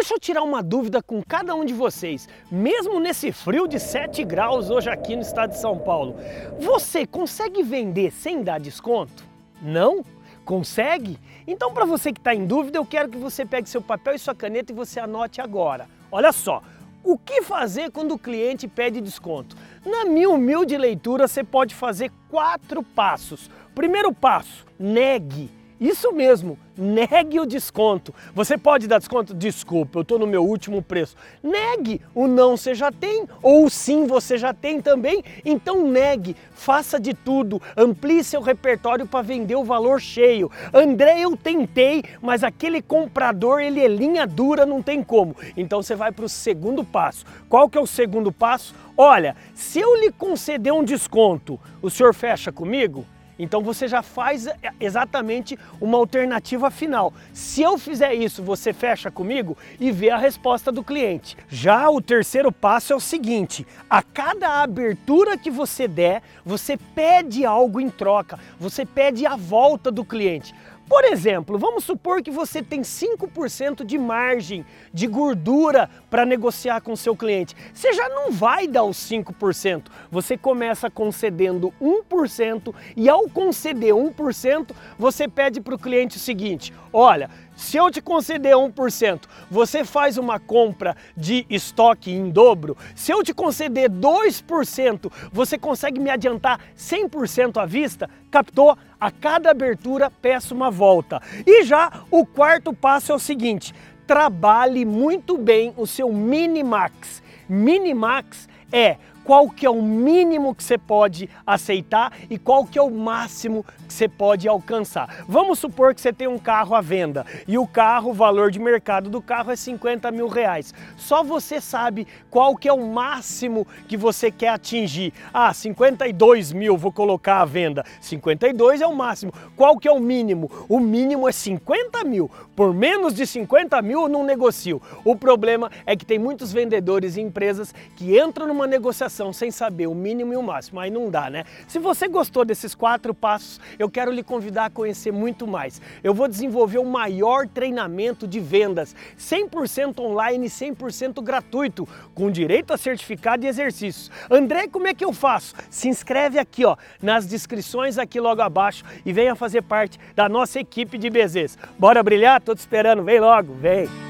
Deixa eu tirar uma dúvida com cada um de vocês. Mesmo nesse frio de 7 graus hoje aqui no estado de São Paulo, você consegue vender sem dar desconto? Não? Consegue? Então, para você que está em dúvida, eu quero que você pegue seu papel e sua caneta e você anote agora. Olha só, o que fazer quando o cliente pede desconto? Na minha humilde leitura, você pode fazer quatro passos. Primeiro passo, negue. Isso mesmo, negue o desconto. Você pode dar desconto? Desculpa, eu estou no meu último preço. Negue, o não você já tem, ou o sim você já tem também. Então negue, faça de tudo, amplie seu repertório para vender o valor cheio. André, eu tentei, mas aquele comprador ele é linha dura, não tem como. Então você vai para o segundo passo. Qual que é o segundo passo? Olha, se eu lhe conceder um desconto, o senhor fecha comigo? Então você já faz é, exatamente uma alternativa final. Se eu fizer isso, você fecha comigo e vê a resposta do cliente. Já o terceiro passo é o seguinte: a cada abertura que você der, você pede algo em troca, você pede a volta do cliente. Por exemplo, vamos supor que você tem 5% de margem de gordura para negociar com seu cliente. Você já não vai dar os 5%. Você começa concedendo 1% e ao conceder 1%, você pede para o cliente o seguinte: olha, se eu te conceder 1%, você faz uma compra de estoque em dobro. Se eu te conceder 2%, você consegue me adiantar 100% à vista? Captou? A cada abertura peço uma volta. E já o quarto passo é o seguinte: trabalhe muito bem o seu minimax. Minimax é qual que é o mínimo que você pode aceitar e qual que é o máximo que você pode alcançar. Vamos supor que você tem um carro à venda e o carro, o valor de mercado do carro é 50 mil reais. Só você sabe qual que é o máximo que você quer atingir. Ah, 52 mil vou colocar à venda. 52 é o máximo. Qual que é o mínimo? O mínimo é 50 mil. Por menos de 50 mil eu não negocio. O problema é que tem muitos vendedores e empresas que entram numa negociação sem saber o mínimo e o máximo, aí não dá, né? Se você gostou desses quatro passos, eu quero lhe convidar a conhecer muito mais. Eu vou desenvolver o maior treinamento de vendas, 100% online, 100% gratuito, com direito a certificado e exercícios. André, como é que eu faço? Se inscreve aqui, ó, nas descrições aqui logo abaixo e venha fazer parte da nossa equipe de BZs. Bora brilhar? Tô te esperando, vem logo, vem!